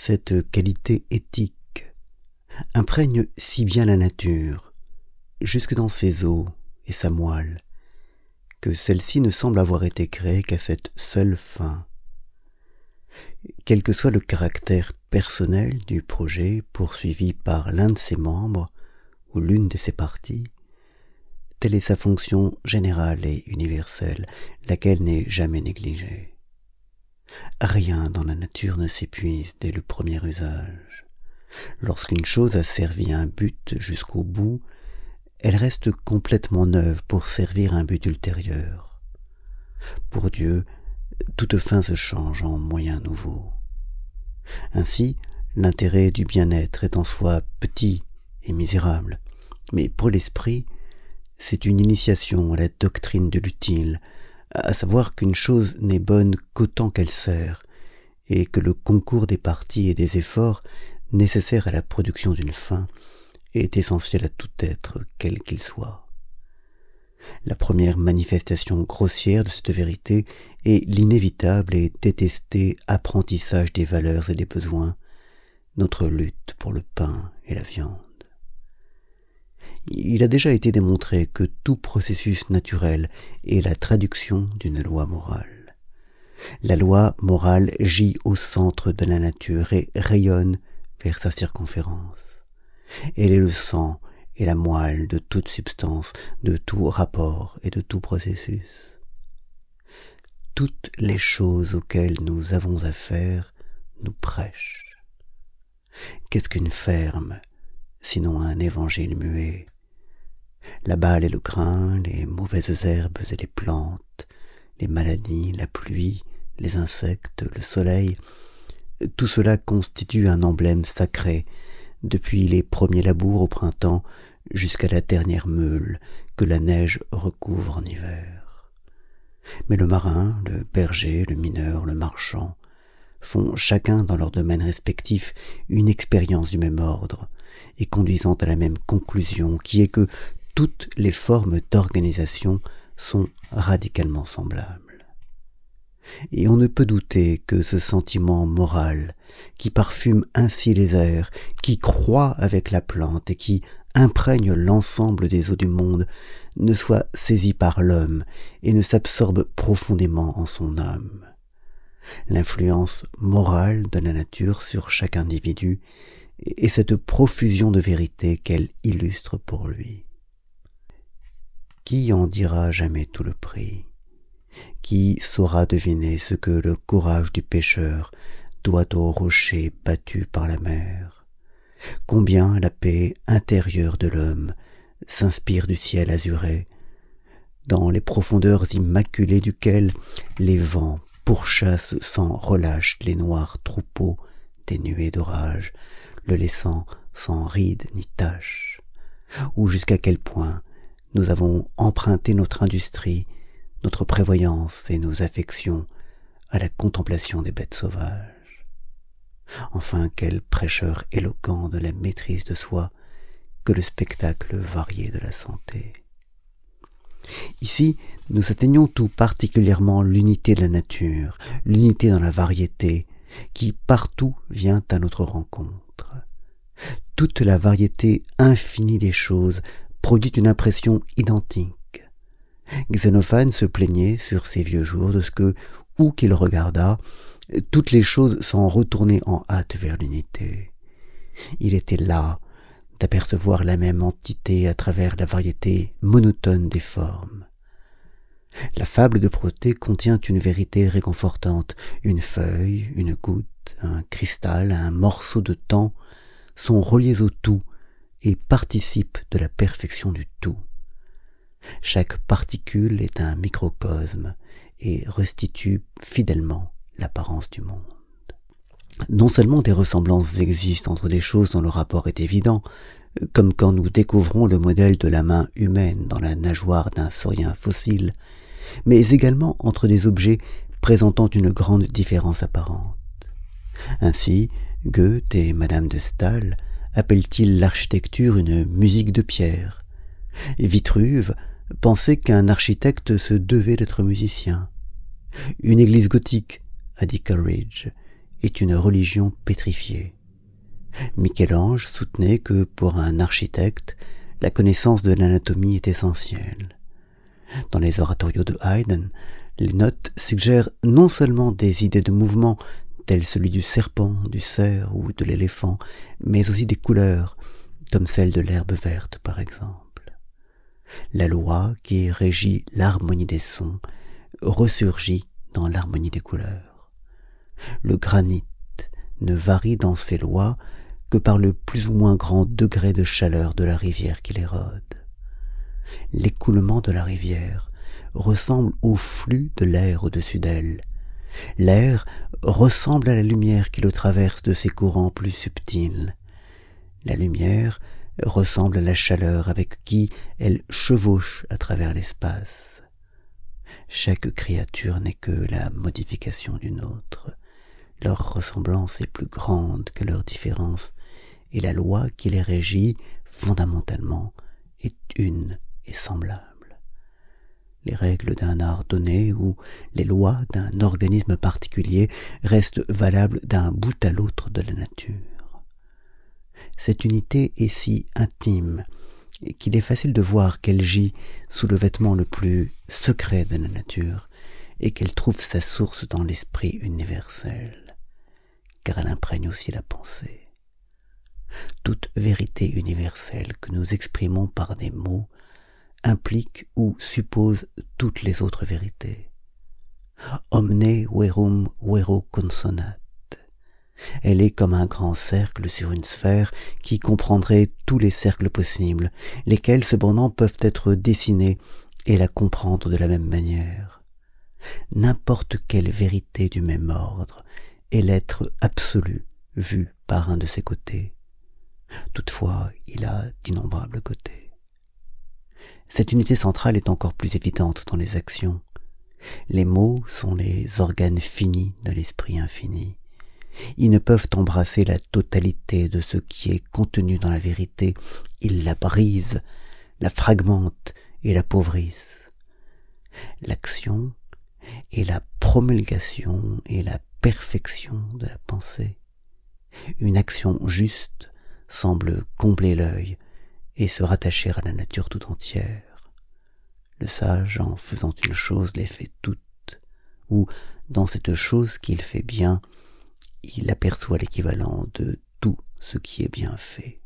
cette qualité éthique imprègne si bien la nature, jusque dans ses os et sa moelle, que celle-ci ne semble avoir été créée qu'à cette seule fin. Quel que soit le caractère personnel du projet poursuivi par l'un de ses membres ou l'une de ses parties, telle est sa fonction générale et universelle, laquelle n'est jamais négligée. Rien dans la nature ne s'épuise dès le premier usage. Lorsqu'une chose a servi un but jusqu'au bout, elle reste complètement neuve pour servir un but ultérieur. Pour Dieu, toute fin se change en moyen nouveau. Ainsi, l'intérêt du bien-être est en soi petit et misérable, mais pour l'esprit, c'est une initiation à la doctrine de l'utile, à savoir qu'une chose n'est bonne qu'autant qu'elle sert, et que le concours des parties et des efforts nécessaires à la production d'une fin est essentiel à tout être, quel qu'il soit. La première manifestation grossière de cette vérité est l'inévitable et détesté apprentissage des valeurs et des besoins, notre lutte pour le pain et la viande. Il a déjà été démontré que tout processus naturel est la traduction d'une loi morale. La loi morale gît au centre de la nature et rayonne vers sa circonférence. Elle est le sang et la moelle de toute substance, de tout rapport et de tout processus. Toutes les choses auxquelles nous avons affaire nous prêchent. Qu'est-ce qu'une ferme, sinon un évangile muet? La balle et le grain, les mauvaises herbes et les plantes, les maladies, la pluie, les insectes, le soleil, tout cela constitue un emblème sacré depuis les premiers labours au printemps jusqu'à la dernière meule que la neige recouvre en hiver. Mais le marin, le berger, le mineur, le marchand font chacun dans leur domaine respectif une expérience du même ordre et conduisant à la même conclusion qui est que toutes les formes d'organisation sont radicalement semblables et on ne peut douter que ce sentiment moral, qui parfume ainsi les airs, qui croît avec la plante et qui imprègne l'ensemble des eaux du monde, ne soit saisi par l'homme et ne s'absorbe profondément en son âme. L'influence morale de la nature sur chaque individu est cette profusion de vérité qu'elle illustre pour lui. Qui en dira jamais tout le prix? Qui saura deviner ce que le courage du pêcheur doit au rocher battu par la mer? Combien la paix intérieure de l'homme s'inspire du ciel azuré, dans les profondeurs immaculées duquel les vents pourchassent sans relâche les noirs troupeaux des nuées d'orage, le laissant sans rides ni taches, ou jusqu'à quel point nous avons emprunté notre industrie notre prévoyance et nos affections à la contemplation des bêtes sauvages. Enfin, quel prêcheur éloquent de la maîtrise de soi que le spectacle varié de la santé. Ici, nous atteignons tout particulièrement l'unité de la nature, l'unité dans la variété, qui partout vient à notre rencontre. Toute la variété infinie des choses produit une impression identique Xénophane se plaignait sur ses vieux jours de ce que, où qu'il regardât, toutes les choses s'en retournaient en hâte vers l'unité. Il était là d'apercevoir la même entité à travers la variété monotone des formes. La fable de Protée contient une vérité réconfortante. Une feuille, une goutte, un cristal, un morceau de temps sont reliés au tout et participent de la perfection du tout. Chaque particule est un microcosme et restitue fidèlement l'apparence du monde. Non seulement des ressemblances existent entre des choses dont le rapport est évident, comme quand nous découvrons le modèle de la main humaine dans la nageoire d'un saurien fossile, mais également entre des objets présentant une grande différence apparente. Ainsi, Goethe et Madame de Stahl appellent-ils l'architecture une musique de pierre. Vitruve pensait qu'un architecte se devait d'être musicien. Une église gothique, a dit Coleridge, est une religion pétrifiée. Michel-Ange soutenait que pour un architecte, la connaissance de l'anatomie est essentielle. Dans les oratorios de Haydn, les notes suggèrent non seulement des idées de mouvement, telles celui du serpent, du cerf ou de l'éléphant, mais aussi des couleurs, comme celle de l'herbe verte par exemple. La loi qui régit l'harmonie des sons ressurgit dans l'harmonie des couleurs. Le granit ne varie dans ses lois que par le plus ou moins grand degré de chaleur de la rivière qui l'érode. L'écoulement de la rivière ressemble au flux de l'air au-dessus d'elle. L'air ressemble à la lumière qui le traverse de ses courants plus subtils. La lumière ressemble à la chaleur avec qui elle chevauche à travers l'espace. Chaque créature n'est que la modification d'une autre. Leur ressemblance est plus grande que leur différence, et la loi qui les régit fondamentalement est une et semblable. Les règles d'un art donné ou les lois d'un organisme particulier restent valables d'un bout à l'autre de la nature. Cette unité est si intime qu'il est facile de voir qu'elle gît sous le vêtement le plus secret de la nature et qu'elle trouve sa source dans l'esprit universel, car elle imprègne aussi la pensée. Toute vérité universelle que nous exprimons par des mots implique ou suppose toutes les autres vérités. Omne verum vero consonat. Elle est comme un grand cercle sur une sphère qui comprendrait tous les cercles possibles, lesquels cependant peuvent être dessinés et la comprendre de la même manière. N'importe quelle vérité du même ordre est l'être absolu vu par un de ses côtés. Toutefois, il a d'innombrables côtés. Cette unité centrale est encore plus évidente dans les actions. Les mots sont les organes finis de l'esprit infini. Ils ne peuvent embrasser la totalité de ce qui est contenu dans la vérité. Ils la brisent, la fragmentent et l'appauvrissent. L'action est la promulgation et la perfection de la pensée. Une action juste semble combler l'œil, et se rattacher à la nature tout entière. Le sage, en faisant une chose, les fait toutes, ou, dans cette chose qu'il fait bien, il aperçoit l'équivalent de tout ce qui est bien fait.